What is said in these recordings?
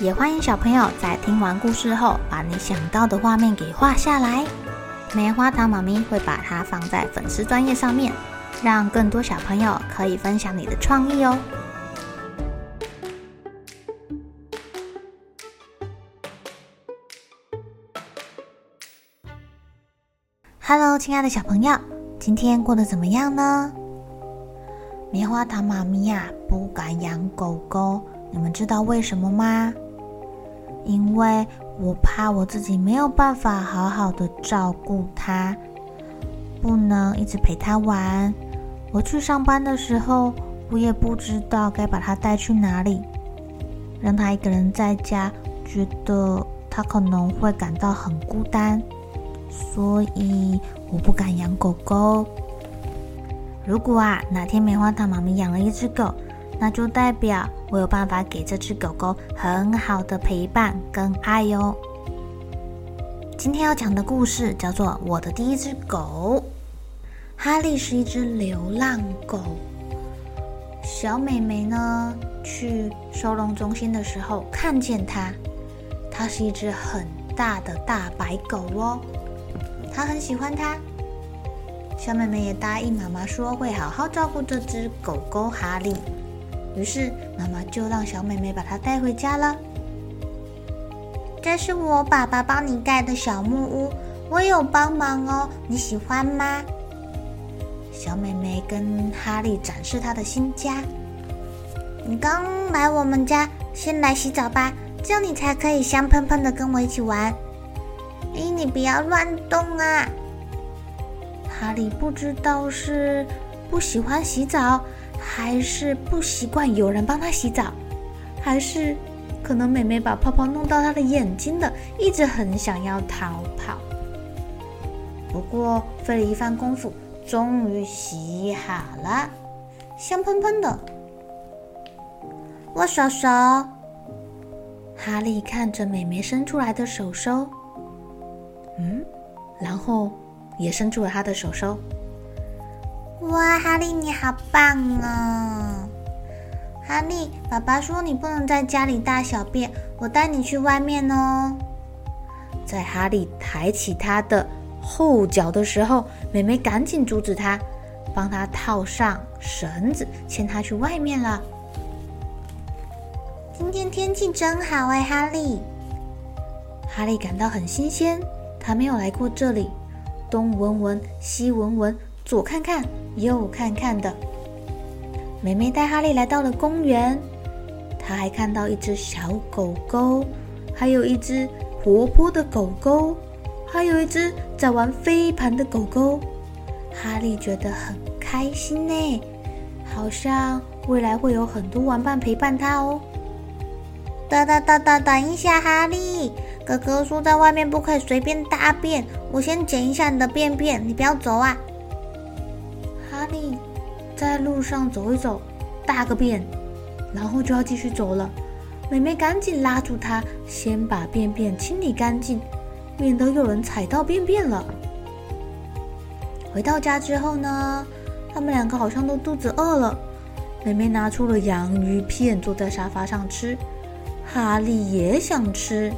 也欢迎小朋友在听完故事后，把你想到的画面给画下来。棉花糖妈咪会把它放在粉丝专页上面，让更多小朋友可以分享你的创意哦。Hello，亲爱的小朋友，今天过得怎么样呢？棉花糖妈咪呀，不敢养狗狗，你们知道为什么吗？因为我怕我自己没有办法好好的照顾它，不能一直陪它玩。我去上班的时候，我也不知道该把它带去哪里，让它一个人在家，觉得它可能会感到很孤单，所以我不敢养狗狗。如果啊，哪天棉花糖妈咪养了一只狗，那就代表我有办法给这只狗狗很好的陪伴跟爱哟。今天要讲的故事叫做《我的第一只狗》。哈利是一只流浪狗。小美眉呢，去收容中心的时候看见它，它是一只很大的大白狗哦。她很喜欢它。小美眉也答应妈妈说会好好照顾这只狗狗哈利。于是妈妈就让小美眉把它带回家了。这是我爸爸帮你盖的小木屋，我有帮忙哦，你喜欢吗？小美眉跟哈利展示她的新家。你刚来我们家，先来洗澡吧，这样你才可以香喷喷的跟我一起玩。咦，你不要乱动啊！哈利不知道是不喜欢洗澡。还是不习惯有人帮他洗澡，还是可能妹妹把泡泡弄到他的眼睛的，一直很想要逃跑。不过费了一番功夫，终于洗好了，香喷喷的。握手手，哈利看着妹妹伸出来的手手，嗯，然后也伸出了他的手手。哇，哈利你好棒哦！哈利，爸爸说你不能在家里大小便，我带你去外面哦。在哈利抬起他的后脚的时候，妹妹赶紧阻止他，帮他套上绳子，牵他去外面了。今天天气真好哎，哈利。哈利感到很新鲜，他没有来过这里，东闻闻，西闻闻。左看看，右看看的。妹妹带哈利来到了公园，她还看到一只小狗狗，还有一只活泼的狗狗，还有一只在玩飞盘的狗狗。哈利觉得很开心呢，好像未来会有很多玩伴陪伴他哦。哒哒哒哒，等一下，哈利，哥哥说在外面不可以随便大便，我先捡一下你的便便，你不要走啊。哈利在路上走一走，大个便，然后就要继续走了。妹妹赶紧拉住他，先把便便清理干净，免得有人踩到便便了。回到家之后呢，他们两个好像都肚子饿了。妹妹拿出了洋芋片，坐在沙发上吃。哈利也想吃，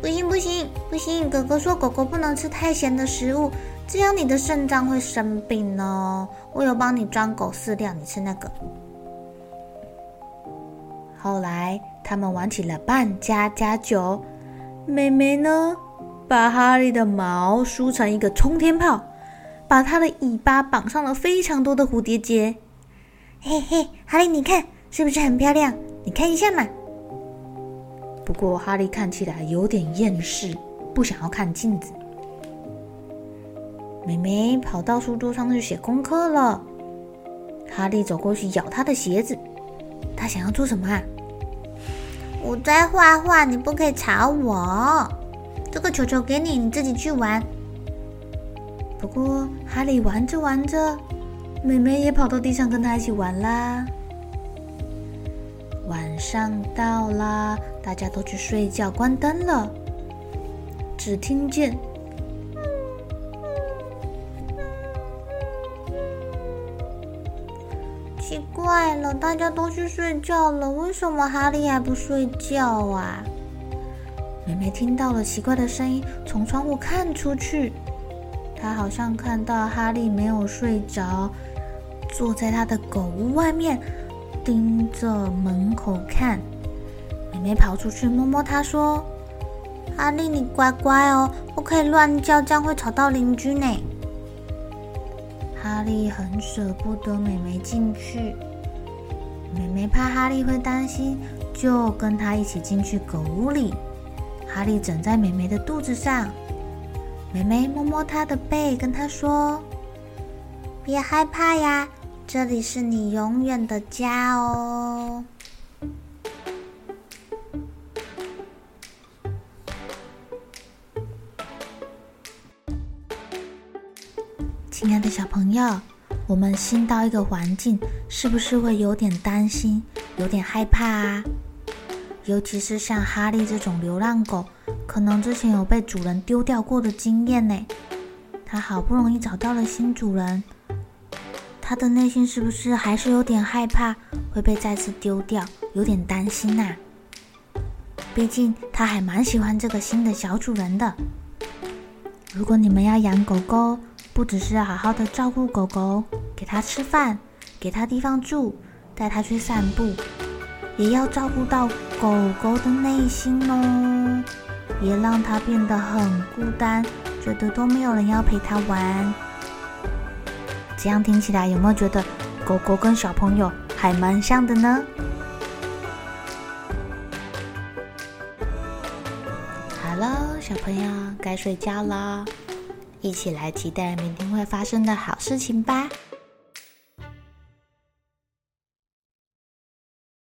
不行不行不行！哥哥说狗狗不能吃太咸的食物。这样你的肾脏会生病哦。我有帮你装狗饲料，你吃那个。后来他们玩起了扮家家酒，妹妹呢，把哈利的毛梳成一个冲天炮，把他的尾巴绑上了非常多的蝴蝶结。嘿嘿，哈利，你看是不是很漂亮？你看一下嘛。不过哈利看起来有点厌世，不想要看镜子。妹妹跑到书桌上去写功课了。哈利走过去咬她的鞋子，他想要做什么啊？我在画画，你不可以吵我。这个球球给你，你自己去玩。不过哈利玩着玩着，妹妹也跑到地上跟他一起玩啦。晚上到啦，大家都去睡觉，关灯了，只听见。大家都去睡觉了，为什么哈利还不睡觉啊？妹妹听到了奇怪的声音，从窗户看出去，她好像看到哈利没有睡着，坐在他的狗屋外面，盯着门口看。妹妹跑出去摸摸他，说：“哈利，你乖乖哦，不可以乱叫，这样会吵到邻居呢。”哈利很舍不得妹妹进去，妹妹怕哈利会担心，就跟他一起进去狗屋里。哈利枕在妹妹的肚子上，妹妹摸摸他的背，跟他说：“别害怕呀，这里是你永远的家哦。”亲爱的小朋友，我们新到一个环境，是不是会有点担心、有点害怕啊？尤其是像哈利这种流浪狗，可能之前有被主人丢掉过的经验呢。他好不容易找到了新主人，他的内心是不是还是有点害怕会被再次丢掉，有点担心呐？毕竟他还蛮喜欢这个新的小主人的。如果你们要养狗狗，不只是好好的照顾狗狗，给它吃饭，给它地方住，带它去散步，也要照顾到狗狗的内心哦，别让它变得很孤单，觉得都没有人要陪它玩。这样听起来有没有觉得狗狗跟小朋友还蛮像的呢？好了，小朋友该睡觉了。一起来期待明天会发生的好事情吧！